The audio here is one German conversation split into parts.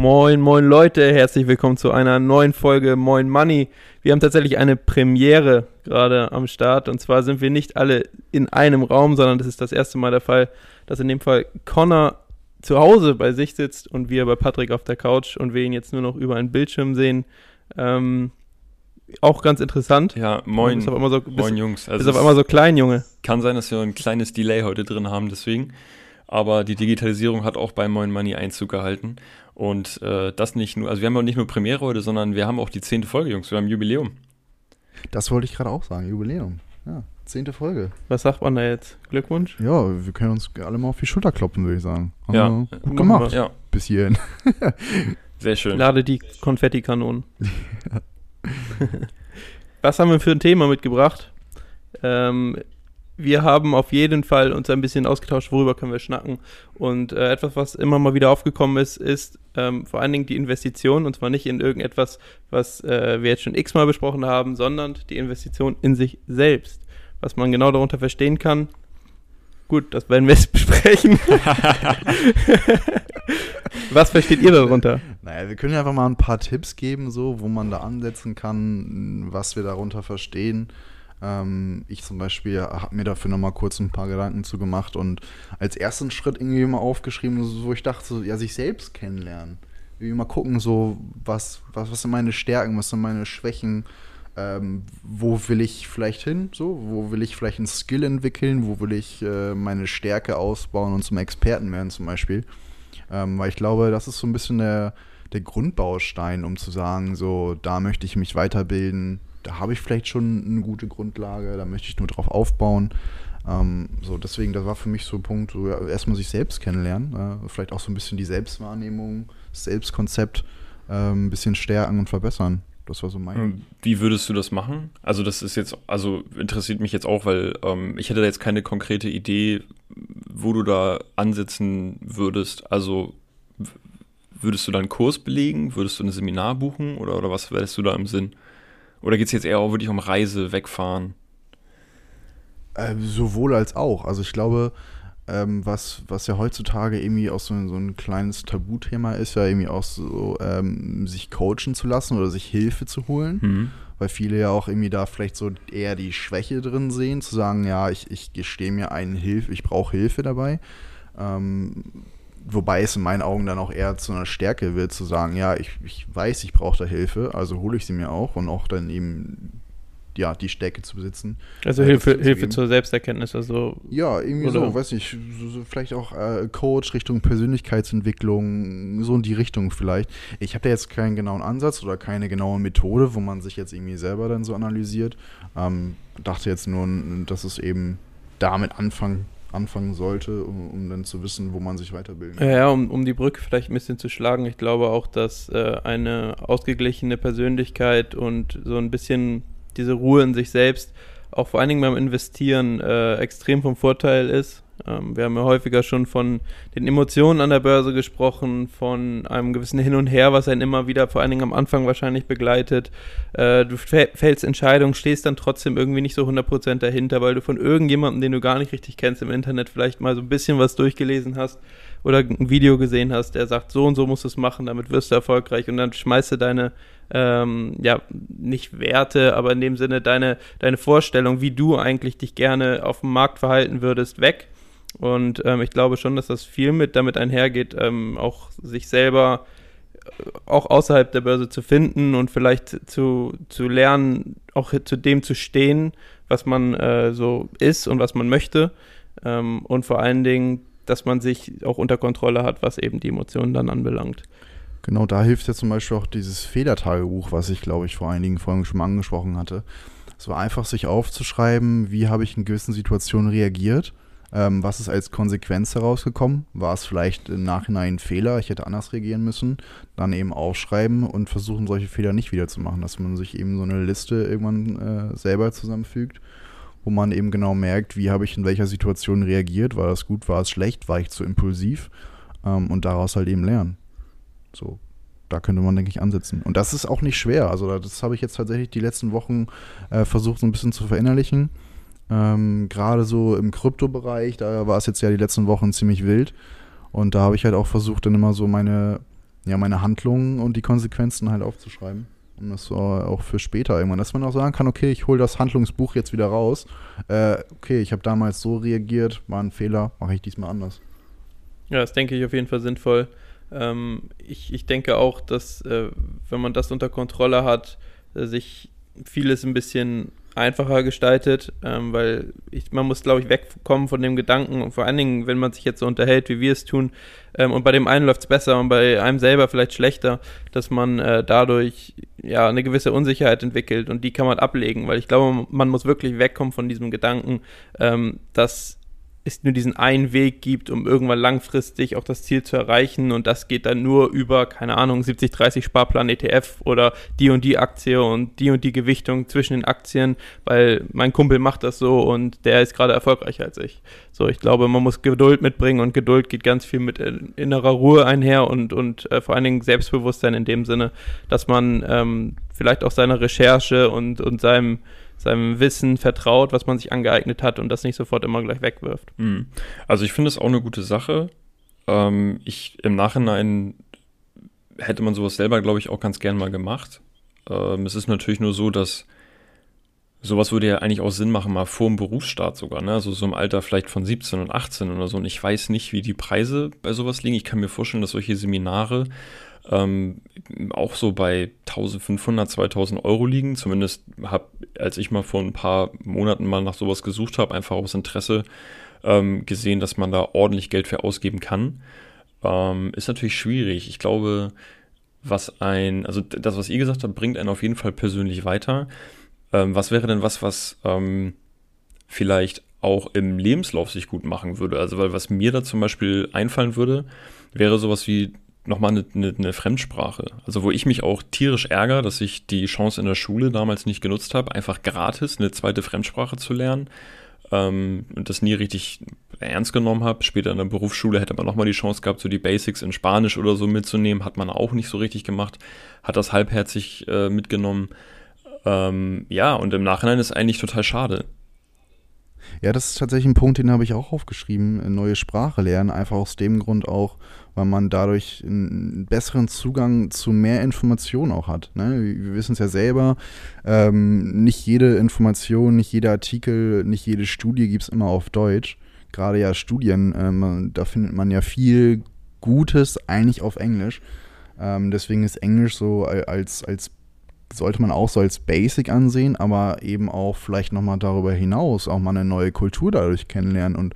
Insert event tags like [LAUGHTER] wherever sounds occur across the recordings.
Moin, moin Leute, herzlich willkommen zu einer neuen Folge Moin Money. Wir haben tatsächlich eine Premiere gerade am Start und zwar sind wir nicht alle in einem Raum, sondern das ist das erste Mal der Fall, dass in dem Fall Connor zu Hause bei sich sitzt und wir bei Patrick auf der Couch und wir ihn jetzt nur noch über einen Bildschirm sehen. Ähm, auch ganz interessant. Ja, moin, so, moin Jungs. Also ist auf einmal so klein, Junge. Kann sein, dass wir ein kleines Delay heute drin haben, deswegen. Aber die Digitalisierung hat auch bei Moin Money Einzug gehalten. Und äh, das nicht nur, also wir haben auch nicht nur Premiere heute, sondern wir haben auch die zehnte Folge, Jungs. Wir haben Jubiläum. Das wollte ich gerade auch sagen, Jubiläum. Ja, zehnte Folge. Was sagt man da jetzt? Glückwunsch? Ja, wir können uns alle mal auf die Schulter kloppen, würde ich sagen. Haben ja, gut gemacht. Ja. Bis hierhin. [LAUGHS] Sehr schön. Lade die Konfettikanonen. [LAUGHS] Was haben wir für ein Thema mitgebracht? Ähm, wir haben auf jeden Fall uns ein bisschen ausgetauscht, worüber können wir schnacken. Und äh, etwas, was immer mal wieder aufgekommen ist, ist ähm, vor allen Dingen die Investition. Und zwar nicht in irgendetwas, was äh, wir jetzt schon x-mal besprochen haben, sondern die Investition in sich selbst. Was man genau darunter verstehen kann. Gut, das werden wir jetzt [LAUGHS] besprechen. [LAUGHS] was versteht ihr darunter? Naja, wir können einfach mal ein paar Tipps geben, so, wo man da ansetzen kann, was wir darunter verstehen. Ähm, ich zum Beispiel habe mir dafür nochmal kurz ein paar Gedanken zu gemacht und als ersten Schritt irgendwie mal aufgeschrieben, wo ich dachte, ja, sich selbst kennenlernen. Irgendwie mal gucken, so, was, was, was sind meine Stärken, was sind meine Schwächen, ähm, wo will ich vielleicht hin, so, wo will ich vielleicht einen Skill entwickeln, wo will ich äh, meine Stärke ausbauen und zum Experten werden zum Beispiel. Ähm, weil ich glaube, das ist so ein bisschen der, der Grundbaustein, um zu sagen, so, da möchte ich mich weiterbilden, da habe ich vielleicht schon eine gute Grundlage, da möchte ich nur drauf aufbauen. Ähm, so, deswegen, das war für mich so ein Punkt, so, ja, erstmal sich selbst kennenlernen, äh, vielleicht auch so ein bisschen die Selbstwahrnehmung, das Selbstkonzept äh, ein bisschen stärken und verbessern. Das war so mein. Wie würdest du das machen? Also, das ist jetzt, also interessiert mich jetzt auch, weil ähm, ich hätte da jetzt keine konkrete Idee, wo du da ansetzen würdest. Also, würdest du da einen Kurs belegen? Würdest du ein Seminar buchen? Oder, oder was wärst du da im Sinn? Oder geht es jetzt eher auch wirklich um Reise, wegfahren? Äh, sowohl als auch. Also ich glaube, ähm, was, was ja heutzutage irgendwie auch so, so ein kleines Tabuthema ist, ja irgendwie auch so, ähm, sich coachen zu lassen oder sich Hilfe zu holen. Mhm. Weil viele ja auch irgendwie da vielleicht so eher die Schwäche drin sehen, zu sagen, ja, ich, ich gestehe mir einen Hilfe, ich brauche Hilfe dabei. Ähm, wobei es in meinen Augen dann auch eher zu einer Stärke wird, zu sagen, ja, ich, ich weiß, ich brauche da Hilfe, also hole ich sie mir auch und auch dann eben ja, die Stärke zu besitzen. Also äh, Hilfe, Hilfe zur Selbsterkenntnis, also. Ja, irgendwie oder? so, weiß nicht, so, so vielleicht auch äh, Coach Richtung Persönlichkeitsentwicklung, so in die Richtung vielleicht. Ich habe da jetzt keinen genauen Ansatz oder keine genaue Methode, wo man sich jetzt irgendwie selber dann so analysiert. Ähm, dachte jetzt nur, dass es eben damit anfangen anfangen sollte, um, um, dann zu wissen, wo man sich weiterbilden kann. Ja, um, um die Brücke vielleicht ein bisschen zu schlagen. Ich glaube auch, dass äh, eine ausgeglichene Persönlichkeit und so ein bisschen diese Ruhe in sich selbst auch vor allen Dingen beim Investieren äh, extrem vom Vorteil ist. Ähm, wir haben ja häufiger schon von den Emotionen an der Börse gesprochen, von einem gewissen Hin und Her, was einen immer wieder, vor allen Dingen am Anfang wahrscheinlich begleitet. Äh, du fällst Entscheidungen, stehst dann trotzdem irgendwie nicht so 100% dahinter, weil du von irgendjemandem, den du gar nicht richtig kennst, im Internet vielleicht mal so ein bisschen was durchgelesen hast oder ein Video gesehen hast, der sagt, so und so musst du es machen, damit wirst du erfolgreich und dann schmeißt du deine, ähm, ja, nicht Werte, aber in dem Sinne deine, deine Vorstellung, wie du eigentlich dich gerne auf dem Markt verhalten würdest, weg und ähm, ich glaube schon, dass das viel mit damit einhergeht, ähm, auch sich selber äh, auch außerhalb der Börse zu finden und vielleicht zu, zu lernen, auch zu dem zu stehen, was man äh, so ist und was man möchte. Ähm, und vor allen Dingen, dass man sich auch unter Kontrolle hat, was eben die Emotionen dann anbelangt. Genau, da hilft ja zum Beispiel auch dieses Fehlertagebuch, was ich, glaube ich, vor einigen Folgen schon mal angesprochen hatte. Es war einfach, sich aufzuschreiben, wie habe ich in gewissen Situationen reagiert Ähm, was ist als Konsequenz herausgekommen? War es vielleicht im Nachhinein ein Fehler? Ich hätte anders reagieren müssen. Dann eben aufschreiben und versuchen, solche Fehler nicht wieder zu machen, dass man sich eben so eine Liste irgendwann äh, selber zusammenfügt, wo man eben genau merkt, wie habe ich in welcher Situation reagiert? War das gut? War es schlecht? War ich zu impulsiv? Ähm, und daraus halt eben lernen. So, da könnte man, denke ich, ansetzen. Und das ist auch nicht schwer. Also das habe ich jetzt tatsächlich die letzten Wochen äh, versucht, so ein bisschen zu verinnerlichen. Ähm, Gerade so im Kryptobereich, da war es jetzt ja die letzten Wochen ziemlich wild. Und da habe ich halt auch versucht, dann immer so meine, ja, meine Handlungen und die Konsequenzen halt aufzuschreiben. Und das so auch für später irgendwann, dass man auch sagen kann, okay, ich hole das Handlungsbuch jetzt wieder raus. Äh, okay, ich habe damals so reagiert, war ein Fehler, mache ich diesmal anders. Ja, das denke ich auf jeden Fall sinnvoll. Ähm, ich, ich denke auch, dass äh, wenn man das unter Kontrolle hat, äh, sich vieles ein bisschen einfacher gestaltet, ähm, weil ich, man muss, glaube ich, wegkommen von dem Gedanken und vor allen Dingen, wenn man sich jetzt so unterhält, wie wir es tun, ähm, und bei dem einen läuft es besser und bei einem selber vielleicht schlechter, dass man äh, dadurch ja eine gewisse Unsicherheit entwickelt und die kann man ablegen, weil ich glaube, man muss wirklich wegkommen von diesem Gedanken, ähm, dass es nur diesen einen Weg gibt, um irgendwann langfristig auch das Ziel zu erreichen und das geht dann nur über, keine Ahnung, 70-30 Sparplan ETF oder die und die Aktie und die und die Gewichtung zwischen den Aktien, weil mein Kumpel macht das so und der ist gerade erfolgreicher als ich. So, ich glaube, man muss Geduld mitbringen und Geduld geht ganz viel mit innerer Ruhe einher und, und äh, vor allen Dingen Selbstbewusstsein in dem Sinne, dass man ähm, vielleicht auch seiner Recherche und, und seinem seinem Wissen vertraut, was man sich angeeignet hat und das nicht sofort immer gleich wegwirft. Mhm. Also ich finde es auch eine gute Sache. Ähm, ich im Nachhinein hätte man sowas selber, glaube ich, auch ganz gern mal gemacht. Ähm, es ist natürlich nur so, dass sowas würde ja eigentlich auch Sinn machen, mal vor dem Berufsstart sogar, ne? Also so im Alter vielleicht von 17 und 18 oder so. Und ich weiß nicht, wie die Preise bei sowas liegen. Ich kann mir vorstellen, dass solche Seminare ähm, auch so bei 1500, 2000 Euro liegen. Zumindest habe, als ich mal vor ein paar Monaten mal nach sowas gesucht habe, einfach aus Interesse ähm, gesehen, dass man da ordentlich Geld für ausgeben kann. Ähm, ist natürlich schwierig. Ich glaube, was ein, also das, was ihr gesagt habt, bringt einen auf jeden Fall persönlich weiter. Ähm, was wäre denn was, was ähm, vielleicht auch im Lebenslauf sich gut machen würde? Also, weil was mir da zum Beispiel einfallen würde, wäre sowas wie nochmal eine, eine, eine Fremdsprache. Also wo ich mich auch tierisch ärgere, dass ich die Chance in der Schule damals nicht genutzt habe, einfach gratis eine zweite Fremdsprache zu lernen ähm, und das nie richtig ernst genommen habe. Später in der Berufsschule hätte man nochmal die Chance gehabt, so die Basics in Spanisch oder so mitzunehmen. Hat man auch nicht so richtig gemacht. Hat das halbherzig äh, mitgenommen. Ähm, ja, und im Nachhinein ist eigentlich total schade. Ja, das ist tatsächlich ein Punkt, den habe ich auch aufgeschrieben. Neue Sprache lernen, einfach aus dem Grund auch, weil man dadurch einen besseren Zugang zu mehr Informationen auch hat. Ne? Wir wissen es ja selber, ähm, nicht jede Information, nicht jeder Artikel, nicht jede Studie gibt es immer auf Deutsch. Gerade ja Studien, ähm, da findet man ja viel Gutes eigentlich auf Englisch. Ähm, deswegen ist Englisch so als, als sollte man auch so als Basic ansehen, aber eben auch vielleicht nochmal darüber hinaus auch mal eine neue Kultur dadurch kennenlernen. Und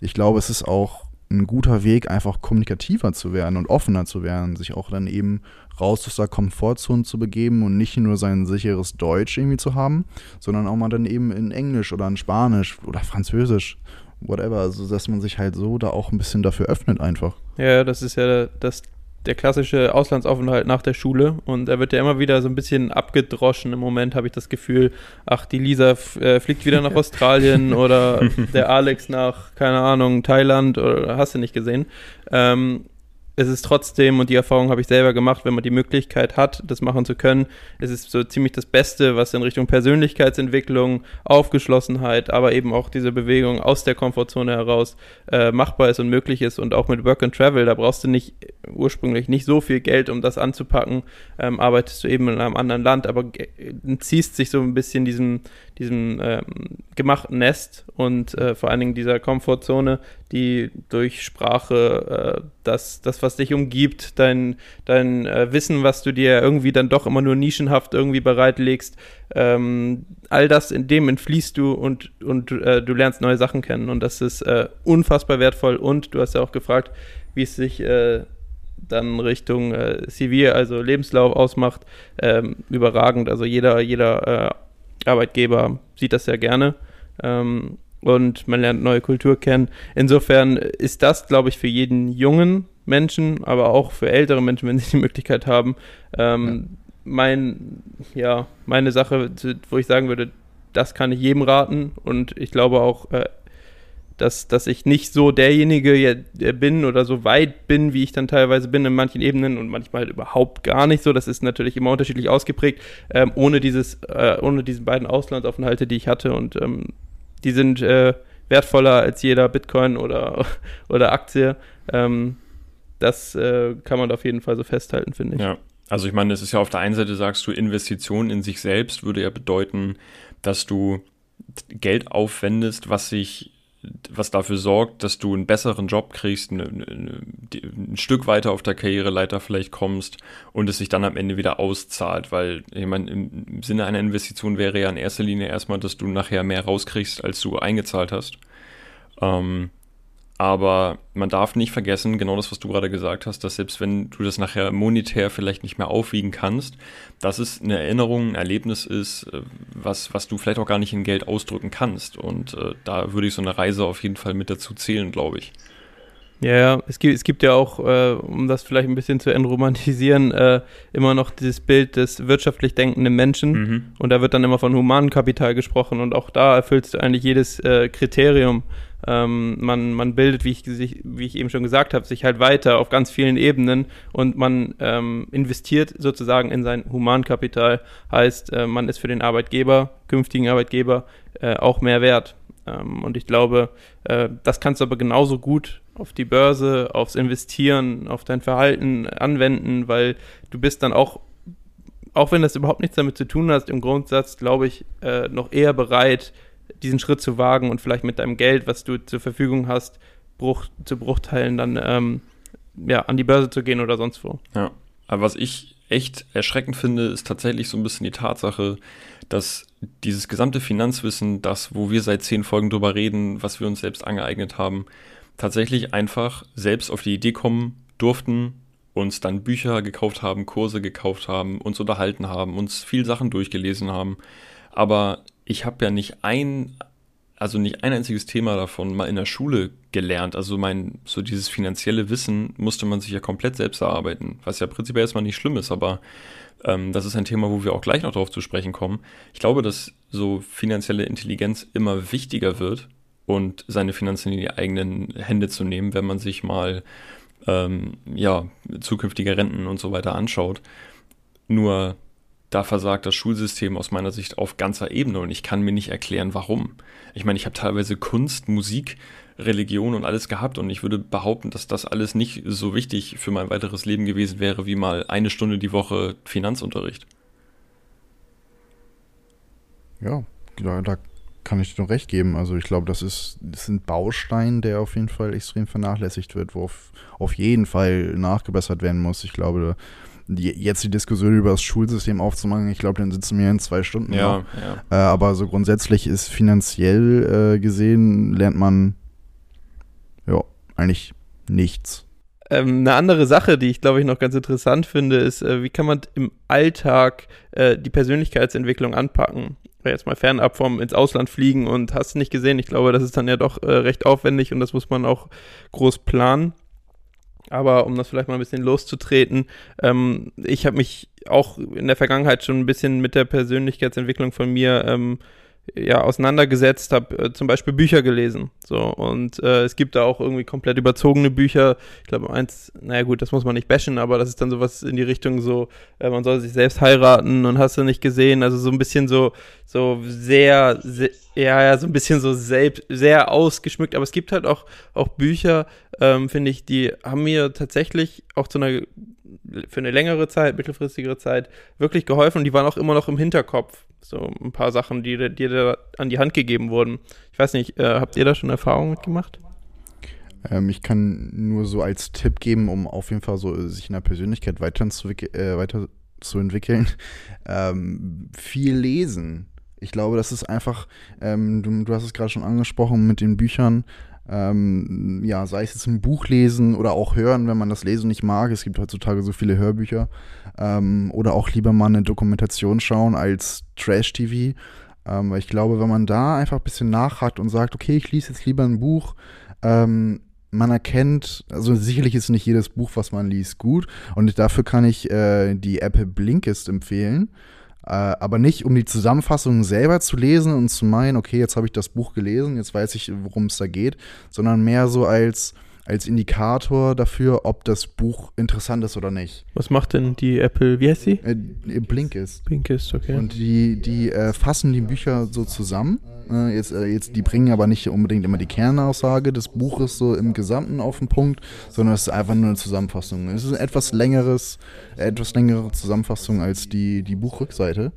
ich glaube, es ist auch ein guter Weg, einfach kommunikativer zu werden und offener zu werden, sich auch dann eben raus aus der Komfortzone zu begeben und nicht nur sein sicheres Deutsch irgendwie zu haben, sondern auch mal dann eben in Englisch oder in Spanisch oder Französisch, whatever, also dass man sich halt so da auch ein bisschen dafür öffnet einfach. Ja, das ist ja das der klassische Auslandsaufenthalt nach der Schule und er wird ja immer wieder so ein bisschen abgedroschen. Im Moment habe ich das Gefühl, ach, die Lisa äh, fliegt wieder nach [LAUGHS] Australien oder [LAUGHS] der Alex nach, keine Ahnung, Thailand oder hast du nicht gesehen. Ähm, es ist trotzdem, und die Erfahrung habe ich selber gemacht, wenn man die Möglichkeit hat, das machen zu können, es ist so ziemlich das Beste, was in Richtung Persönlichkeitsentwicklung, Aufgeschlossenheit, aber eben auch diese Bewegung aus der Komfortzone heraus äh, machbar ist und möglich ist. Und auch mit Work and Travel, da brauchst du nicht ursprünglich nicht so viel Geld, um das anzupacken. Ähm, arbeitest du eben in einem anderen Land, aber ziehst sich so ein bisschen diesem, diesem ähm, gemachten Nest und äh, vor allen Dingen dieser Komfortzone, die durch Sprache äh, das, das, was dich umgibt, dein, dein äh, Wissen, was du dir irgendwie dann doch immer nur nischenhaft irgendwie bereitlegst, ähm, all das in dem entfließt du und, und äh, du lernst neue Sachen kennen und das ist äh, unfassbar wertvoll und du hast ja auch gefragt, wie es sich äh, dann Richtung CV, also Lebenslauf ausmacht, ähm, überragend. Also jeder, jeder Arbeitgeber sieht das sehr gerne. Ähm, und man lernt neue Kultur kennen. Insofern ist das, glaube ich, für jeden jungen Menschen, aber auch für ältere Menschen, wenn sie die Möglichkeit haben, ähm, ja. mein, ja, meine Sache, wo ich sagen würde, das kann ich jedem raten und ich glaube auch, äh, dass, dass ich nicht so derjenige bin oder so weit bin, wie ich dann teilweise bin in manchen Ebenen und manchmal halt überhaupt gar nicht so. Das ist natürlich immer unterschiedlich ausgeprägt, ähm, ohne dieses, äh, ohne diese beiden Auslandsaufenthalte, die ich hatte und ähm, die sind äh, wertvoller als jeder Bitcoin oder, [LAUGHS] oder Aktie. Ähm, das äh, kann man auf jeden Fall so festhalten, finde ich. Ja, also ich meine, es ist ja auf der einen Seite, sagst du, Investition in sich selbst würde ja bedeuten, dass du Geld aufwendest, was sich was dafür sorgt, dass du einen besseren Job kriegst, eine, eine, ein Stück weiter auf der Karriereleiter vielleicht kommst und es sich dann am Ende wieder auszahlt, weil ich meine, im Sinne einer Investition wäre ja in erster Linie erstmal, dass du nachher mehr rauskriegst, als du eingezahlt hast. Ähm, aber man darf nicht vergessen, genau das, was du gerade gesagt hast, dass selbst wenn du das nachher monetär vielleicht nicht mehr aufwiegen kannst, dass es eine Erinnerung, ein Erlebnis ist, äh, was, was du vielleicht auch gar nicht in Geld ausdrücken kannst. Und äh, da würde ich so eine Reise auf jeden Fall mit dazu zählen, glaube ich. Ja, ja, es gibt, es gibt ja auch, äh, um das vielleicht ein bisschen zu entromantisieren, äh, immer noch dieses Bild des wirtschaftlich denkenden Menschen. Mhm. Und da wird dann immer von Humankapital gesprochen. Und auch da erfüllst du eigentlich jedes äh, Kriterium. Ähm, man, man bildet, wie ich, wie ich eben schon gesagt habe, sich halt weiter auf ganz vielen Ebenen und man ähm, investiert sozusagen in sein Humankapital. Heißt, äh, man ist für den Arbeitgeber, künftigen Arbeitgeber, äh, auch mehr wert. Ähm, und ich glaube, äh, das kannst du aber genauso gut auf die Börse, aufs Investieren, auf dein Verhalten anwenden, weil du bist dann auch, auch wenn das überhaupt nichts damit zu tun hat, im Grundsatz, glaube ich, äh, noch eher bereit, diesen Schritt zu wagen und vielleicht mit deinem Geld, was du zur Verfügung hast, Bruch, zu Bruchteilen dann ähm, ja, an die Börse zu gehen oder sonst wo. Ja, aber was ich echt erschreckend finde, ist tatsächlich so ein bisschen die Tatsache, dass dieses gesamte Finanzwissen, das, wo wir seit zehn Folgen drüber reden, was wir uns selbst angeeignet haben, tatsächlich einfach selbst auf die Idee kommen durften, uns dann Bücher gekauft haben, Kurse gekauft haben, uns unterhalten haben, uns viel Sachen durchgelesen haben. Aber ich habe ja nicht ein, also nicht ein einziges Thema davon mal in der Schule gelernt. Also mein, so dieses finanzielle Wissen musste man sich ja komplett selbst erarbeiten, was ja prinzipiell erstmal nicht schlimm ist, aber ähm, das ist ein Thema, wo wir auch gleich noch darauf zu sprechen kommen. Ich glaube, dass so finanzielle Intelligenz immer wichtiger wird und seine Finanzen in die eigenen Hände zu nehmen, wenn man sich mal ähm, ja, zukünftige Renten und so weiter anschaut. Nur da versagt das Schulsystem aus meiner Sicht auf ganzer Ebene und ich kann mir nicht erklären, warum. Ich meine, ich habe teilweise Kunst, Musik, Religion und alles gehabt und ich würde behaupten, dass das alles nicht so wichtig für mein weiteres Leben gewesen wäre wie mal eine Stunde die Woche Finanzunterricht. Ja, da kann ich dir noch recht geben. Also ich glaube, das ist, das ist ein Baustein, der auf jeden Fall extrem vernachlässigt wird, wo auf, auf jeden Fall nachgebessert werden muss. Ich glaube, die, jetzt die Diskussion über das Schulsystem aufzumachen, ich glaube, dann sitzen wir in zwei Stunden. Ja, ja. Äh, aber so grundsätzlich ist finanziell äh, gesehen, lernt man ja eigentlich nichts. Ähm, eine andere Sache, die ich glaube ich noch ganz interessant finde, ist, äh, wie kann man im Alltag äh, die Persönlichkeitsentwicklung anpacken? Jetzt mal fernab vom ins Ausland fliegen und hast nicht gesehen. Ich glaube, das ist dann ja doch äh, recht aufwendig und das muss man auch groß planen. Aber um das vielleicht mal ein bisschen loszutreten, ähm, ich habe mich auch in der Vergangenheit schon ein bisschen mit der Persönlichkeitsentwicklung von mir ähm, ja, auseinandergesetzt, habe äh, zum Beispiel Bücher gelesen. So, und äh, es gibt da auch irgendwie komplett überzogene Bücher. Ich glaube, eins, naja gut, das muss man nicht bashen, aber das ist dann sowas in die Richtung so, äh, man soll sich selbst heiraten und hast du nicht gesehen. Also so ein bisschen so, so sehr, sehr ja, ja, so ein bisschen so selbst, sehr ausgeschmückt. Aber es gibt halt auch, auch Bücher, ähm, finde ich, die haben mir tatsächlich auch zu einer für eine längere Zeit, mittelfristigere Zeit wirklich geholfen und die waren auch immer noch im Hinterkopf. So ein paar Sachen, die dir da an die Hand gegeben wurden. Ich weiß nicht, äh, habt ihr da schon Erfahrungen mitgemacht? Ähm, ich kann nur so als Tipp geben, um auf jeden Fall so sich in der Persönlichkeit weiterzuentwickeln, äh, weiterzuentwickeln. [LAUGHS] Ähm, viel lesen. Ich glaube, das ist einfach, ähm, du, du hast es gerade schon angesprochen mit den Büchern, ähm, ja, sei es jetzt ein Buch lesen oder auch hören, wenn man das Lesen nicht mag. Es gibt heutzutage so viele Hörbücher. Ähm, oder auch lieber mal eine Dokumentation schauen als Trash-TV. Ähm, weil ich glaube, wenn man da einfach ein bisschen nachhakt und sagt, okay, ich lese jetzt lieber ein Buch, ähm, man erkennt, also sicherlich ist nicht jedes Buch, was man liest, gut. Und dafür kann ich äh, die Apple Blinkist empfehlen. Äh, aber nicht, um die Zusammenfassung selber zu lesen und zu meinen, okay, jetzt habe ich das Buch gelesen, jetzt weiß ich, worum es da geht, sondern mehr so als als Indikator dafür, ob das Buch interessant ist oder nicht. Was macht denn die Apple, wie heißt sie? Äh, Blinkist. Blinkist, okay. Und die, die äh, fassen die Bücher so zusammen. Äh, jetzt, äh, jetzt, die bringen aber nicht unbedingt immer die Kernaussage des Buches so im Gesamten auf den Punkt, sondern es ist einfach nur eine Zusammenfassung. Es ist eine etwas längeres, etwas längere Zusammenfassung als die, die Buchrückseite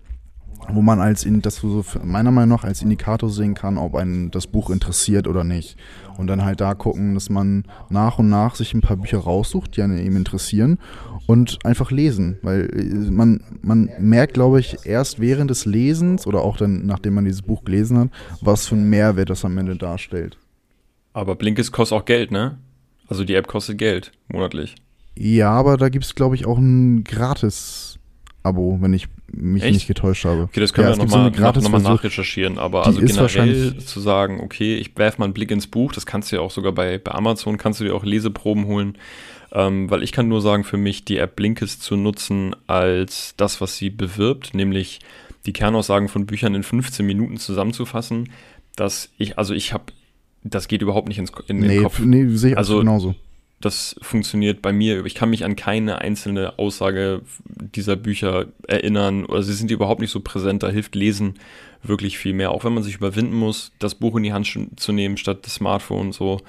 wo man als das so meiner Meinung nach als Indikator sehen kann, ob einen das Buch interessiert oder nicht. Und dann halt da gucken, dass man nach und nach sich ein paar Bücher raussucht, die einen eben interessieren und einfach lesen. Weil äh, man, man merkt, glaube ich, erst während des Lesens oder auch dann, nachdem man dieses Buch gelesen hat, was für einen Mehrwert das am Ende darstellt. Aber Blinkist kostet auch Geld, ne? Also die App kostet Geld, monatlich. Ja, aber da gibt es, glaube ich, auch ein Gratis-Abo, wenn ich mich Echt? nicht getäuscht habe. Okay, das können ja, wir nochmal so noch, noch nachrecherchieren, aber also generell zu sagen, okay, ich werfe mal einen Blick ins Buch, das kannst du ja auch sogar bei, bei Amazon, kannst du dir auch Leseproben holen, ähm, weil ich kann nur sagen, für mich die App Blinkist zu nutzen als das, was sie bewirbt, nämlich die Kernaussagen von Büchern in 15 Minuten zusammenzufassen, dass ich, also ich habe, das geht überhaupt nicht ins, in den nee, Kopf. Nee, sehe ich also, genauso das funktioniert bei mir. Ich kann mich an keine einzelne Aussage dieser Bücher erinnern oder sie sind überhaupt nicht so präsent. Da hilft Lesen wirklich viel mehr. Auch wenn man sich überwinden muss, das Buch in die Hand zu nehmen statt des Smartphones so.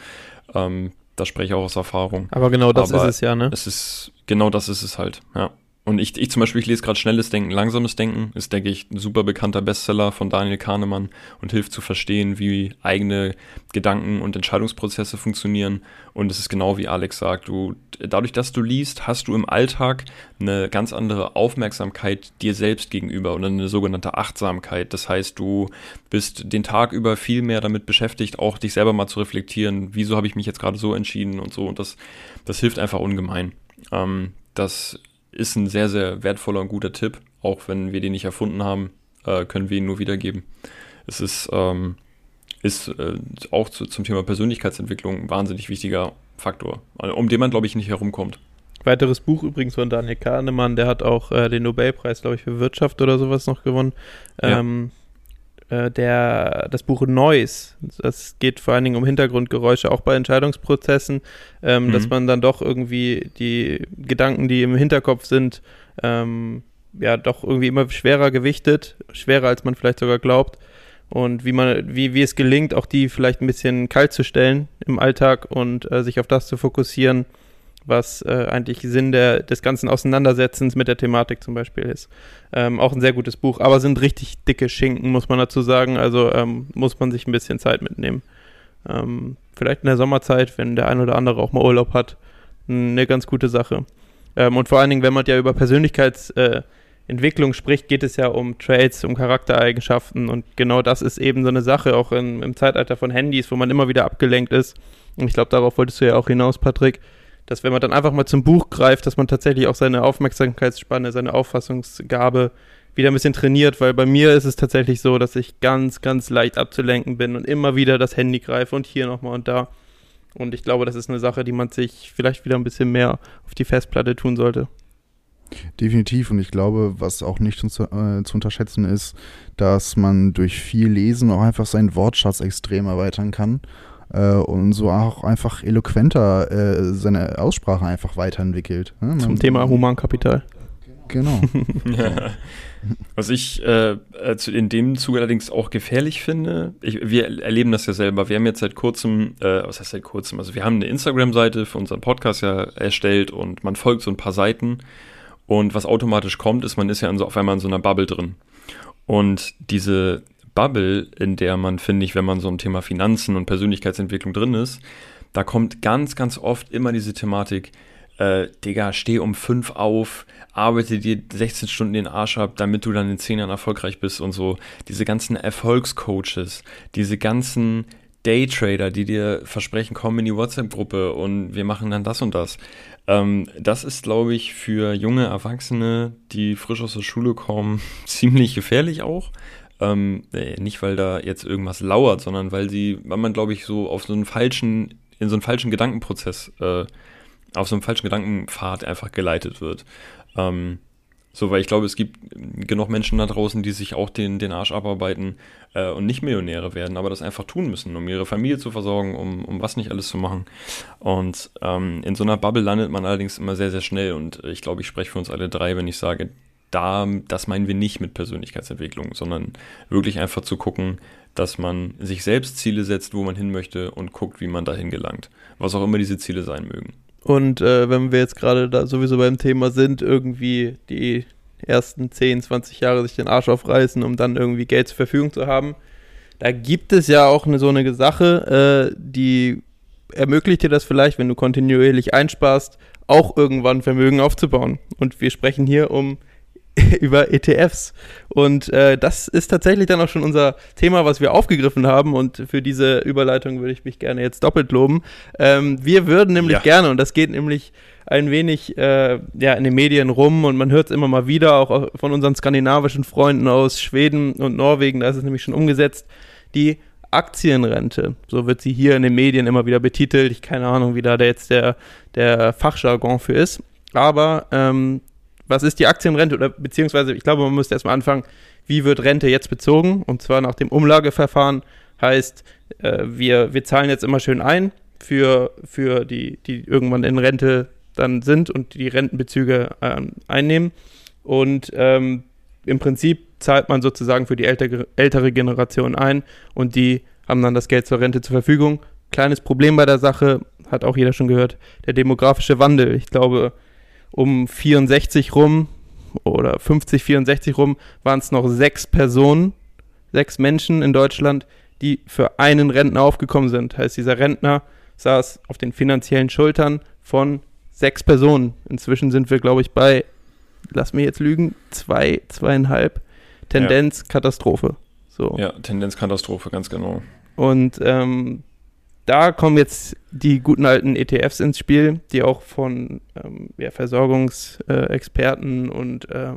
Ähm, da spreche ich auch aus Erfahrung. Aber genau das Aber ist es ja, ne? Es ist, genau das ist es halt, ja. Und ich, ich zum Beispiel, ich lese gerade Schnelles Denken, Langsames Denken, ist, denke ich, ein super bekannter Bestseller von Daniel Kahnemann und hilft zu verstehen, wie eigene Gedanken und Entscheidungsprozesse funktionieren. Und es ist genau wie Alex sagt, du, dadurch, dass du liest, hast du im Alltag eine ganz andere Aufmerksamkeit dir selbst gegenüber und eine sogenannte Achtsamkeit. Das heißt, du bist den Tag über viel mehr damit beschäftigt, auch dich selber mal zu reflektieren, wieso habe ich mich jetzt gerade so entschieden und so. Und das, das hilft einfach ungemein. Ähm, das ist ein sehr, sehr wertvoller und guter Tipp. Auch wenn wir den nicht erfunden haben, äh, können wir ihn nur wiedergeben. Es ist, ähm, ist äh, auch zu, zum Thema Persönlichkeitsentwicklung ein wahnsinnig wichtiger Faktor, um den man, glaube ich, nicht herumkommt. Weiteres Buch übrigens von Daniel Kahnemann, der hat auch äh, den Nobelpreis, glaube ich, für Wirtschaft oder sowas noch gewonnen. Ja. Äh, der, das Buch Noise, das geht vor allen Dingen um Hintergrundgeräusche, auch bei Entscheidungsprozessen, ähm, mhm. dass man dann doch irgendwie die Gedanken, die im Hinterkopf sind, ähm, ja, doch irgendwie immer schwerer gewichtet, schwerer als man vielleicht sogar glaubt. Und wie man, wie, wie es gelingt, auch die vielleicht ein bisschen kalt zu stellen im Alltag und äh, sich auf das zu fokussieren, was äh, eigentlich Sinn der, des ganzen Auseinandersetzens mit der Thematik zum Beispiel ist. Ähm, auch ein sehr gutes Buch, aber sind richtig dicke Schinken, muss man dazu sagen. Also ähm, muss man sich ein bisschen Zeit mitnehmen. Ähm, vielleicht in der Sommerzeit, wenn der ein oder andere auch mal Urlaub hat, eine ganz gute Sache. Ähm, und vor allen Dingen, wenn man ja über Persönlichkeitsentwicklung äh, spricht, geht es ja um Traits, um Charaktereigenschaften und genau das ist eben so eine Sache, auch in, im Zeitalter von Handys, wo man immer wieder abgelenkt ist. Und ich glaube, darauf wolltest du ja auch hinaus, Patrick dass wenn man dann einfach mal zum Buch greift, dass man tatsächlich auch seine Aufmerksamkeitsspanne, seine Auffassungsgabe wieder ein bisschen trainiert, weil bei mir ist es tatsächlich so, dass ich ganz, ganz leicht abzulenken bin und immer wieder das Handy greife und hier nochmal und da. Und ich glaube, das ist eine Sache, die man sich vielleicht wieder ein bisschen mehr auf die Festplatte tun sollte. Definitiv. Und ich glaube, was auch nicht zu, äh, zu, unterschätzen ist, dass man durch viel Lesen auch einfach seinen Wortschatz extrem erweitern kann und so auch einfach eloquenter äh, seine Aussprache einfach weiterentwickelt. Ne? Zum Thema Humankapital. Genau. [LAUGHS] Was ich äh, äh in dem Zuge allerdings auch gefährlich finde, ich, wir erleben das ja selber. Wir haben jetzt seit kurzem, äh, was heißt seit kurzem, also wir haben eine Instagram-Seite für unseren Podcast ja erstellt und man folgt so ein paar Seiten. Und was automatisch kommt, ist, man ist ja so, auf einmal in so einer Bubble drin. Und diese Bubble, in der man, finde ich, wenn man so im Thema Finanzen und Persönlichkeitsentwicklung drin ist, da kommt ganz, ganz oft immer diese Thematik, äh, Digga, steh um fünf auf, arbeite dir 16 Stunden den Arsch ab, damit du dann in 10 Jahren erfolgreich bist und so. Diese ganzen Erfolgscoaches, diese ganzen Daytrader, die dir versprechen, komm in die WhatsApp-Gruppe und wir machen dann das und das. Ähm, das ist, glaube ich, für junge Erwachsene, die frisch aus der Schule kommen, [LAUGHS] ziemlich gefährlich auch Ähm, äh, nicht, weil da jetzt irgendwas lauert, sondern weil sie, weil man, glaube ich, so auf so einen falschen, in so einen falschen Gedankenprozess, äh, auf so einen falschen Gedankenpfad einfach geleitet wird. Ähm, so, weil ich glaube, es gibt genug Menschen da draußen, die sich auch den, den Arsch abarbeiten äh, und nicht Millionäre werden, aber das einfach tun müssen, um ihre Familie zu versorgen, um, um was nicht alles zu machen. Und ähm, in so einer Bubble landet man allerdings immer sehr, sehr schnell. Und ich glaube, ich spreche für uns alle drei, wenn ich sage, da, das meinen wir nicht mit Persönlichkeitsentwicklung, sondern wirklich einfach zu gucken, dass man sich selbst Ziele setzt, wo man hin möchte und guckt, wie man dahin gelangt. Was auch immer diese Ziele sein mögen. Und äh, wenn wir jetzt gerade da sowieso beim Thema sind, irgendwie die ersten 10, 20 Jahre sich den Arsch aufreißen, um dann irgendwie Geld zur Verfügung zu haben, da gibt es ja auch eine, so eine Sache, äh, die ermöglicht dir das vielleicht, wenn du kontinuierlich einsparst, auch irgendwann Vermögen aufzubauen. Und wir sprechen hier um [LAUGHS] über ETFs. Und äh, das ist tatsächlich dann auch schon unser Thema, was wir aufgegriffen haben. Und für diese Überleitung würde ich mich gerne jetzt doppelt loben. Ähm, wir würden nämlich ja. gerne, und das geht nämlich ein wenig äh, ja, in den Medien rum und man hört es immer mal wieder, auch von unseren skandinavischen Freunden aus Schweden und Norwegen, da ist es nämlich schon umgesetzt, die Aktienrente. So wird sie hier in den Medien immer wieder betitelt. Ich keine Ahnung, wie da jetzt der, der Fachjargon für ist. Aber ähm, was ist die Aktienrente oder beziehungsweise ich glaube, man müsste erstmal anfangen, wie wird Rente jetzt bezogen? Und zwar nach dem Umlageverfahren heißt, äh, wir, wir zahlen jetzt immer schön ein für, für die, die irgendwann in Rente dann sind und die Rentenbezüge äh, einnehmen. Und ähm, im Prinzip zahlt man sozusagen für die ältere, ältere Generation ein und die haben dann das Geld zur Rente zur Verfügung. Kleines Problem bei der Sache, hat auch jeder schon gehört, der demografische Wandel. Ich glaube, um 64 rum oder 50, 64 rum waren es noch sechs Personen, sechs Menschen in Deutschland, die für einen Rentner aufgekommen sind. Heißt, dieser Rentner saß auf den finanziellen Schultern von sechs Personen. Inzwischen sind wir, glaube ich, bei, lass mich jetzt lügen, zwei, zweieinhalb. Tendenz ja. Katastrophe. So. Ja, Tendenz Katastrophe, ganz genau. Und ähm, da kommen jetzt die guten alten ETFs ins Spiel, die auch von ähm, ja, Versorgungsexperten und äh,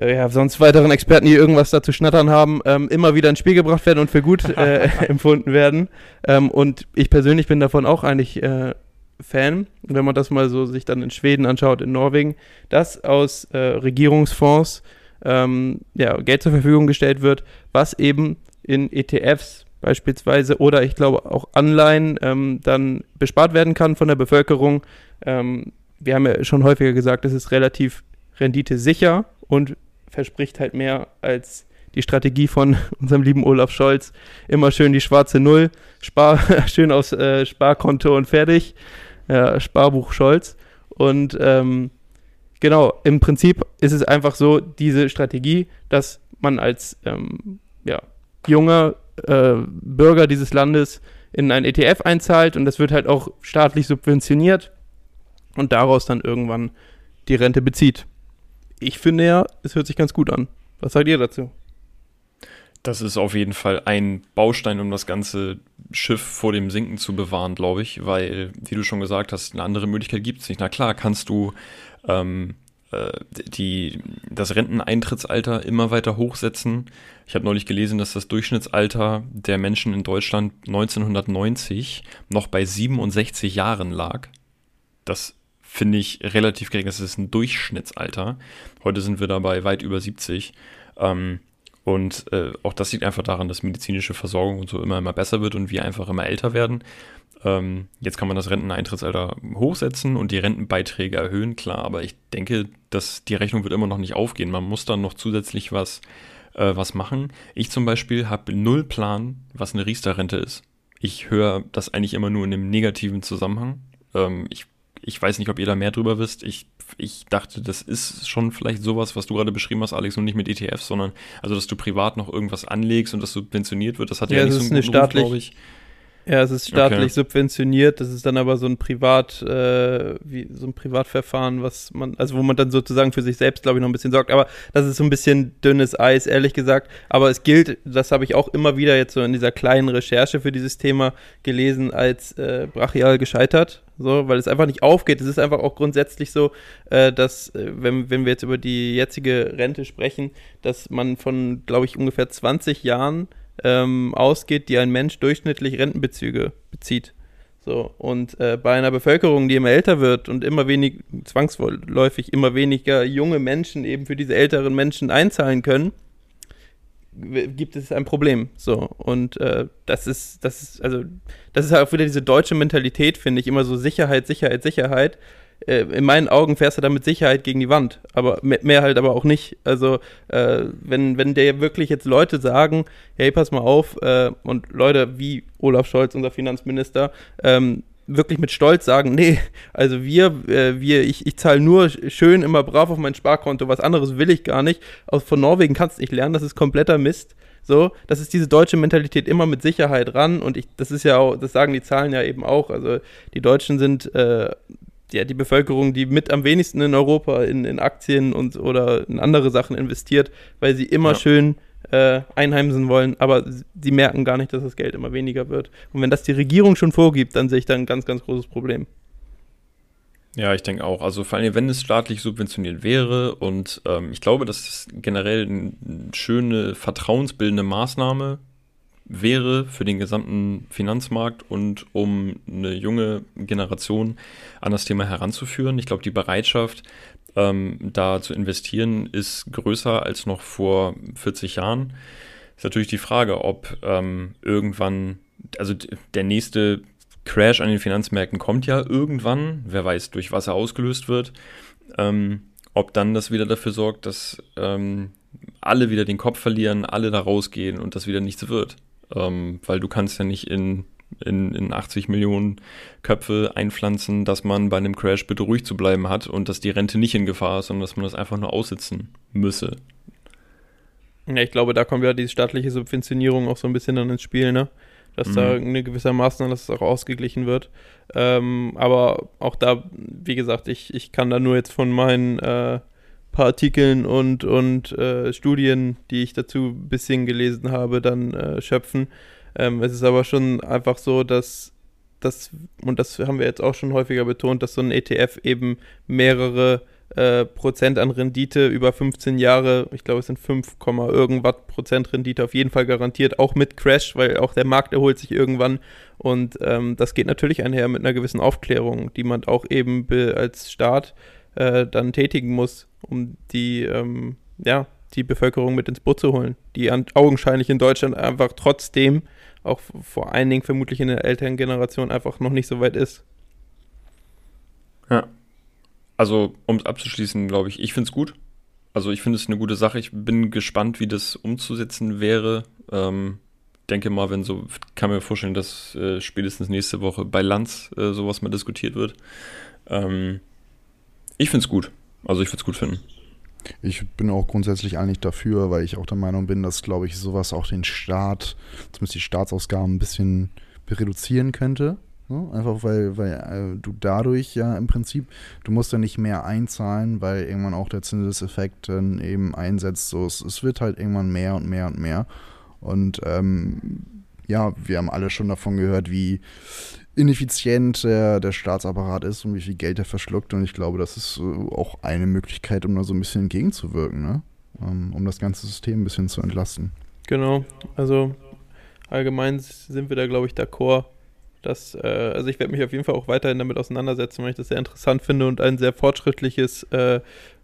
äh, ja, sonst weiteren Experten, die irgendwas dazu schnattern haben, ähm, immer wieder ins Spiel gebracht werden und für gut äh, [LAUGHS] [LAUGHS] empfunden werden. Ähm, und ich persönlich bin davon auch eigentlich äh, Fan, wenn man das mal so sich dann in Schweden anschaut, in Norwegen, dass aus äh, Regierungsfonds ähm, ja, Geld zur Verfügung gestellt wird, was eben in ETFs beispielsweise oder ich glaube auch Anleihen ähm, dann bespart werden kann von der Bevölkerung. Ähm, wir haben ja schon häufiger gesagt, es ist relativ renditesicher und verspricht halt mehr als die Strategie von [LAUGHS] unserem lieben Olaf Scholz. Immer schön die schwarze Null, spar, [LAUGHS] schön aufs äh, Sparkonto und fertig. Ja, Sparbuch Scholz. Und ähm, genau, im Prinzip ist es einfach so, diese Strategie, dass man als ähm, ja, junger äh, Bürger dieses Landes in ein ETF einzahlt und das wird halt auch staatlich subventioniert und daraus dann irgendwann die Rente bezieht. Ich finde ja, es hört sich ganz gut an. Was sagt ihr dazu? Das ist auf jeden Fall ein Baustein, um das ganze Schiff vor dem Sinken zu bewahren, glaube ich, weil, wie du schon gesagt hast, eine andere Möglichkeit gibt es nicht. Na klar, kannst du ähm, äh, die, das Renteneintrittsalter immer weiter hochsetzen. Ich habe neulich gelesen, dass das Durchschnittsalter der Menschen in Deutschland 1990 noch bei 67 Jahren lag. Das finde ich relativ gering. Das ist ein Durchschnittsalter. Heute sind wir dabei weit über 70. Ähm, und äh, auch das liegt einfach daran, dass medizinische Versorgung und so immer immer besser wird und wir einfach immer älter werden. Ähm, jetzt kann man das Renteneintrittsalter hochsetzen und die Rentenbeiträge erhöhen, klar, aber ich denke, dass die Rechnung wird immer noch nicht aufgehen. Man muss dann noch zusätzlich was, äh, was machen. Ich zum Beispiel habe null Plan, was eine Riester-Rente ist. Ich höre das eigentlich immer nur in einem negativen Zusammenhang. Ähm, ich, ich weiß nicht, ob ihr da mehr drüber wisst. Ich, ich dachte, das ist schon vielleicht sowas, was du gerade beschrieben hast, Alex, und nicht mit ETFs, sondern also, dass du privat noch irgendwas anlegst und das subventioniert wird. Das hat ja, ja nicht so einen guten Ruf, glaube ich Ja, es ist staatlich okay. subventioniert, das ist dann aber so ein Privat, äh, wie so ein Privatverfahren, was man, also wo man dann sozusagen für sich selbst, glaube ich, noch ein bisschen sorgt. Aber das ist so ein bisschen dünnes Eis, ehrlich gesagt. Aber es gilt, das habe ich auch immer wieder jetzt so in dieser kleinen Recherche für dieses Thema gelesen, als äh, brachial gescheitert. So, weil es einfach nicht aufgeht. Es ist einfach auch grundsätzlich so, äh, dass, äh, wenn, wenn wir jetzt über die jetzige Rente sprechen, dass man von, glaube ich, ungefähr 20 Jahren ähm, ausgeht, die ein Mensch durchschnittlich Rentenbezüge bezieht. So, und äh, bei einer Bevölkerung, die immer älter wird und immer wenig, zwangsläufig immer weniger junge Menschen eben für diese älteren Menschen einzahlen können, gibt es ein Problem. So, und äh, das ist, das ist, also, das ist auch wieder diese deutsche Mentalität, finde ich, immer so Sicherheit, Sicherheit, Sicherheit äh, in meinen Augen fährst du da mit Sicherheit gegen die Wand. Aber mehr halt aber auch nicht. Also, äh, wenn, wenn dir wirklich jetzt Leute sagen, hey, pass mal auf, äh, und Leute wie Olaf Scholz, unser Finanzminister, ähm, wirklich mit Stolz sagen, nee, also wir, äh, wir, ich, ich zahle nur schön immer brav auf mein Sparkonto, was anderes will ich gar nicht. Aus, von Norwegen kannst du nicht lernen, das ist kompletter Mist. So, das ist diese deutsche Mentalität immer mit Sicherheit ran und ich, das ist ja auch, das sagen die Zahlen ja eben auch. Also die Deutschen sind äh, ja, die Bevölkerung, die mit am wenigsten in Europa in, in Aktien und oder in andere Sachen investiert, weil sie immer ja. schön äh, einheimsen wollen, aber sie merken gar nicht, dass das Geld immer weniger wird. Und wenn das die Regierung schon vorgibt, dann sehe ich da ein ganz, ganz großes Problem. Ja, ich denke auch. Also vor allem, wenn es staatlich subventioniert wäre und ähm, ich glaube, das ist generell eine schöne vertrauensbildende Maßnahme wäre für den gesamten Finanzmarkt und um eine junge Generation an das Thema heranzuführen. Ich glaube, die Bereitschaft, ähm, da zu investieren, ist größer als noch vor 40 Jahren. Ist natürlich die Frage, ob ähm, irgendwann, also der nächste Crash an den Finanzmärkten kommt ja irgendwann, wer weiß, durch was er ausgelöst wird. Ähm, ob dann das wieder dafür sorgt, dass ähm, alle wieder den Kopf verlieren, alle da rausgehen und das wieder nichts wird ähm, weil du kannst ja nicht in, in, in 80 Millionen Köpfe einpflanzen, dass man bei einem Crash bitte ruhig zu bleiben hat und dass die Rente nicht in Gefahr ist, sondern dass man das einfach nur aussitzen müsse. Ja, ich glaube, da kommt ja die staatliche Subventionierung auch so ein bisschen dann ins Spiel, ne? Dass mhm. da eine gewissermaßen, dass es auch ausgeglichen wird. Ähm, aber auch da, wie gesagt, ich, ich kann da nur jetzt von meinen äh, paar Artikeln und, und äh, Studien, die ich dazu ein bisschen gelesen habe, dann äh, schöpfen. Ähm, es ist aber schon einfach so, dass das, und das haben wir jetzt auch schon häufiger betont, dass so ein ETF eben mehrere äh, Prozent an Rendite über 15 Jahre, ich glaube es sind 5, irgendwas Prozent Rendite auf jeden Fall garantiert, auch mit Crash, weil auch der Markt erholt sich irgendwann und ähm, das geht natürlich einher mit einer gewissen Aufklärung, die man auch eben als Staat äh, dann tätigen muss, um die, ähm, ja, die Bevölkerung mit ins Boot zu holen, die an, augenscheinlich in Deutschland einfach trotzdem, auch vor allen Dingen vermutlich in der älteren Generation, einfach noch nicht so weit ist. Ja. Also, um es abzuschließen, glaube ich, ich finde es gut. Also, ich finde es eine gute Sache. Ich bin gespannt, wie das umzusetzen wäre. Ähm, denke mal, wenn so, kann mir vorstellen, dass äh, spätestens nächste Woche bei Lanz äh, sowas mal diskutiert wird. Ähm, ich finde es gut. Also ich würde es gut finden. Ich bin auch grundsätzlich eigentlich dafür, weil ich auch der Meinung bin, dass, glaube ich, sowas auch den Staat, zumindest die Staatsausgaben, ein bisschen reduzieren könnte. Ne? Einfach weil, weil äh, du dadurch ja im Prinzip, du musst ja nicht mehr einzahlen, weil irgendwann auch der Zinseseffekt dann eben einsetzt. So, es, es wird halt irgendwann mehr und mehr und mehr. Und ähm, ja, wir haben alle schon davon gehört, wie ineffizient der, der Staatsapparat ist und wie viel Geld er verschluckt. Und ich glaube, das ist äh, auch eine Möglichkeit, um da so ein bisschen entgegenzuwirken, ne? Um, um das ganze System ein bisschen zu entlasten. Genau, also allgemein sind wir da, glaube ich, d'accord. Dass, äh, also ich werde mich auf jeden Fall auch weiterhin damit auseinandersetzen, weil ich das sehr interessant finde und ein sehr fortschrittliches äh,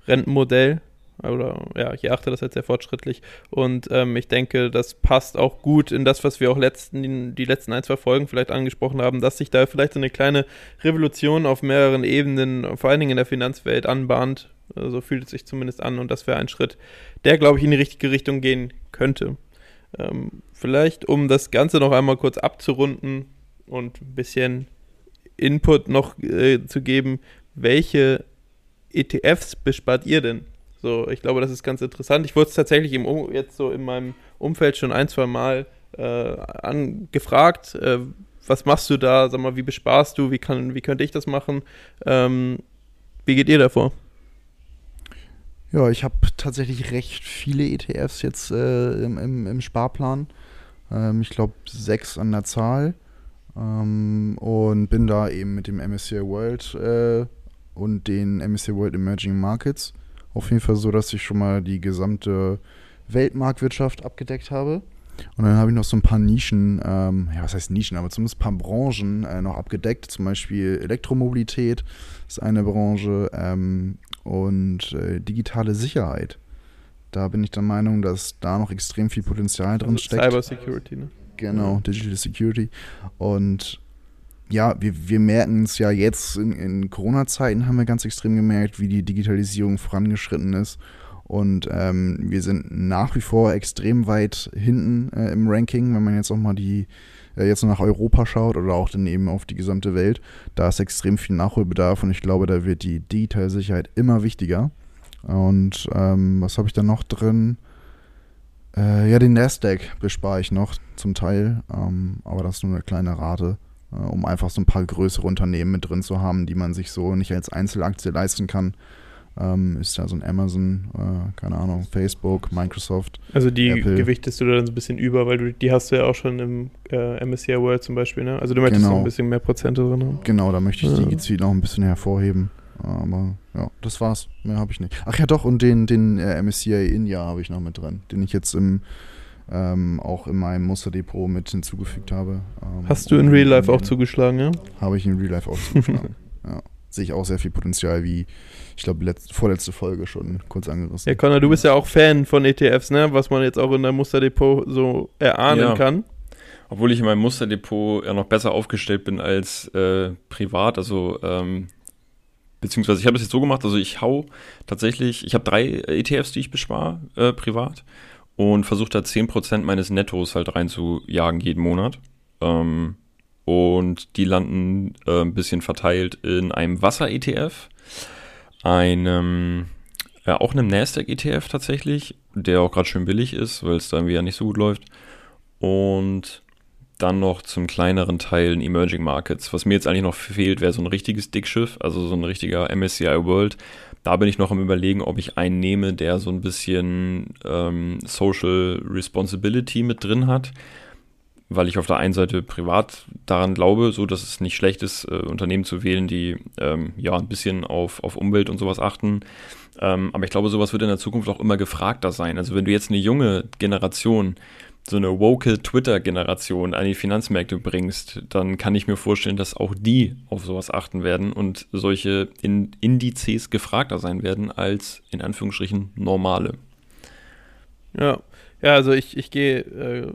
Rentenmodell oder ja, ich erachte das als sehr fortschrittlich. Und ähm, ich denke, das passt auch gut in das, was wir auch letzten, die letzten ein, zwei Folgen vielleicht angesprochen haben, dass sich da vielleicht so eine kleine Revolution auf mehreren Ebenen, vor allen Dingen in der Finanzwelt, anbahnt. So also fühlt es sich zumindest an und das wäre ein Schritt, der, glaube ich, in die richtige Richtung gehen könnte. Ähm, vielleicht, um das Ganze noch einmal kurz abzurunden und ein bisschen Input noch äh, zu geben, welche ETFs bespart ihr denn? So, ich glaube, das ist ganz interessant. Ich wurde es tatsächlich im, jetzt so in meinem Umfeld schon ein, zwei Mal äh, angefragt, äh, was machst du da? Sag mal, wie besparst du? Wie, kann, wie könnte ich das machen? Ähm, wie geht ihr davor? Ja, ich habe tatsächlich recht viele ETFs jetzt äh, im, im, im, Sparplan. Ähm, ich glaube sechs an der Zahl. Ähm, und bin da eben mit dem MSCI World äh, und den MSCI World Emerging Markets auf jeden Fall so, dass ich schon mal die gesamte Weltmarktwirtschaft abgedeckt habe. Und dann habe ich noch so ein paar Nischen, ähm, ja, was heißt Nischen, aber zumindest ein paar Branchen äh, noch abgedeckt. Zum Beispiel Elektromobilität ist eine Branche ähm, und äh, digitale Sicherheit. Da bin ich der Meinung, dass da noch extrem viel Potenzial drin also steckt. Cyber Security, ne? Genau, Digital Security. Und ja, wir, wir merken es ja jetzt in, in Corona-Zeiten haben wir ganz extrem gemerkt, wie die Digitalisierung vorangeschritten ist und ähm, wir sind nach wie vor extrem weit hinten äh, im Ranking, wenn man jetzt auch mal die äh, jetzt nach Europa schaut oder auch dann eben auf die gesamte Welt. Da ist extrem viel Nachholbedarf und ich glaube, da wird die Digitalsicherheit immer wichtiger. Und ähm, was habe ich da noch drin? Äh, ja, den Nasdaq bespare ich noch zum Teil, ähm, aber das ist nur eine kleine Rate, um einfach so ein paar größere Unternehmen mit drin zu haben, die man sich so nicht als Einzelaktie leisten kann ähm, ist da so ein Amazon, äh, keine Ahnung, Facebook, Microsoft. Also die Apple. gewichtest du da dann so ein bisschen über, weil du die hast du ja auch schon im äh, MSCI World zum Beispiel, ne? Also du möchtest genau. noch ein bisschen mehr Prozente drin haben. Genau, da möchte ich ja. die gezielt noch ein bisschen hervorheben. Aber ja, das war's. Mehr habe ich nicht. Ach ja, doch, und den, den äh, MSCI India habe ich noch mit drin, den ich jetzt im ähm, auch in meinem Musterdepot mit hinzugefügt habe. Ähm, Hast du in Real Life auch zugeschlagen, ja? Habe ich in Real Life auch zugeschlagen. [LAUGHS] ja. Sehe ich auch sehr viel Potenzial, wie ich glaube, vorletzte Folge schon kurz angerissen. Ja, Connor, du bist ja auch Fan von ETFs, ne? Was man jetzt auch in deinem Musterdepot so erahnen ja. kann. Obwohl ich in meinem Musterdepot ja noch besser aufgestellt bin als äh, privat. Also, ähm, beziehungsweise ich habe es jetzt so gemacht, also ich hau tatsächlich, ich habe drei ETFs, die ich bespare, äh, privat. Und versuche da 10% meines Nettos halt reinzujagen jeden Monat. Ähm, und die landen äh, ein bisschen verteilt in einem Wasser-ETF einem, ja, auch einem Nasdaq-ETF tatsächlich, der auch gerade schön billig ist, weil es da irgendwie ja nicht so gut läuft. Und dann noch zum kleineren Teil in Emerging Markets. Was mir jetzt eigentlich noch fehlt, wäre so ein richtiges Dickschiff, also so ein richtiger MSCI World. Da bin ich noch am überlegen, ob ich einen nehme, der so ein bisschen ähm, Social Responsibility mit drin hat weil ich auf der einen Seite privat daran glaube, so dass es nicht schlecht ist, äh, Unternehmen zu wählen, die ähm, ja ein bisschen auf, auf Umwelt und sowas achten. Ähm, aber ich glaube, sowas wird in der Zukunft auch immer gefragter sein. Also wenn du jetzt eine junge Generation, so eine woke Twitter-Generation an die Finanzmärkte bringst, dann kann ich mir vorstellen, dass auch die auf sowas achten werden und solche in Indizes gefragter sein werden als in Anführungsstrichen normale. Ja, ja, also ich, ich gehe äh,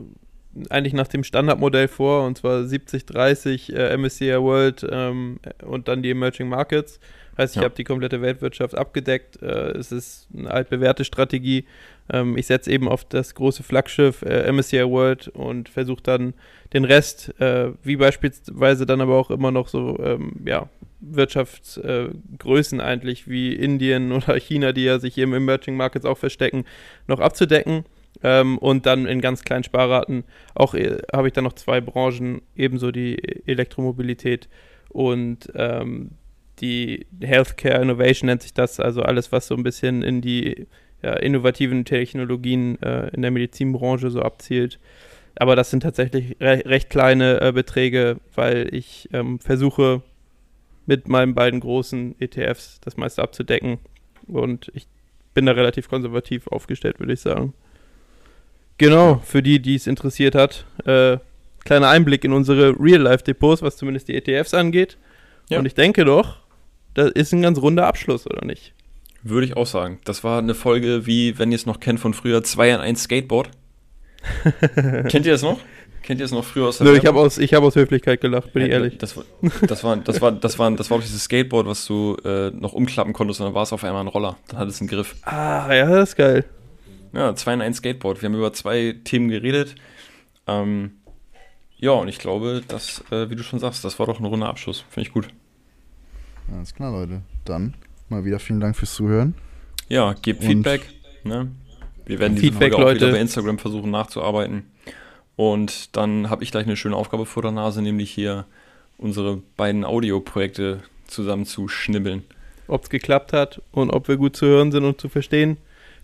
eigentlich nach dem Standardmodell vor, und zwar 70-30 äh, MSCI World ähm, und dann die Emerging Markets. Heißt, ich ja. habe die komplette Weltwirtschaft abgedeckt. Äh, es ist eine altbewährte Strategie. Ähm, ich setze eben auf das große Flaggschiff äh, MSCI World und versuche dann den Rest, äh, wie beispielsweise dann aber auch immer noch so ähm, ja, Wirtschaftsgrößen eigentlich wie Indien [LAUGHS] oder China, die ja sich hier im Emerging Markets auch verstecken, noch abzudecken. Ähm, und dann in ganz kleinen Sparraten auch äh, habe ich dann noch zwei Branchen, ebenso die Elektromobilität und ähm, die Healthcare Innovation nennt sich das, also alles, was so ein bisschen in die ja, innovativen Technologien äh, in der Medizinbranche so abzielt. Aber das sind tatsächlich re recht kleine äh, Beträge, weil ich ähm, versuche mit meinen beiden großen ETFs das meiste abzudecken. Und ich bin da relativ konservativ aufgestellt, würde ich sagen. Genau, für die, die es interessiert hat. Äh, kleiner Einblick in unsere Real-Life-Depots, was zumindest die ETFs angeht. Ja. Und ich denke doch, das ist ein ganz runder Abschluss, oder nicht? Würde ich auch sagen. Das war eine Folge, wie, wenn ihr es noch kennt von früher, 2 an 1 Skateboard. [LAUGHS] Kennt ihr das noch? Kennt ihr es noch früher aus der Nö, ich habe aus, hab aus Höflichkeit gelacht, bin ja, ich ehrlich. Das, das, war, das, war, das, war, das, war, das war dieses Skateboard, was du äh, noch umklappen konntest und dann war es auf einmal ein Roller. Dann hat es einen Griff. Ah, ja, das ist geil. Ja, 2 in 1 Skateboard. Wir haben über zwei Themen geredet. Ähm, ja, und ich glaube, dass, äh, wie du schon sagst, das war doch ein runder Abschluss. Finde ich gut. Alles klar, Leute. Dann mal wieder vielen Dank fürs Zuhören. Ja, gebt und Feedback. Ne? Wir werden diese Feedback, Folge auch Leute. wieder bei Instagram versuchen nachzuarbeiten. Und dann habe ich gleich eine schöne Aufgabe vor der Nase, nämlich hier unsere beiden Audioprojekte zusammen zu schnibbeln. Ob es geklappt hat und ob wir gut zu hören sind und zu verstehen,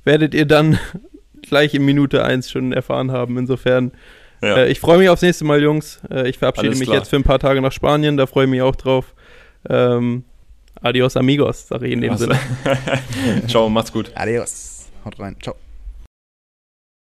werdet ihr dann [LAUGHS] gleich in Minute 1 schon erfahren haben. Insofern, ja. äh, ich freue mich aufs nächste Mal, Jungs. Äh, ich verabschiede Alles mich klar. jetzt für ein paar Tage nach Spanien, da freue ich mich auch drauf. Ähm, adios, amigos, sage ich in dem Was? Sinne. [LAUGHS] Ciao, macht's gut. Adios. Haut rein. Ciao.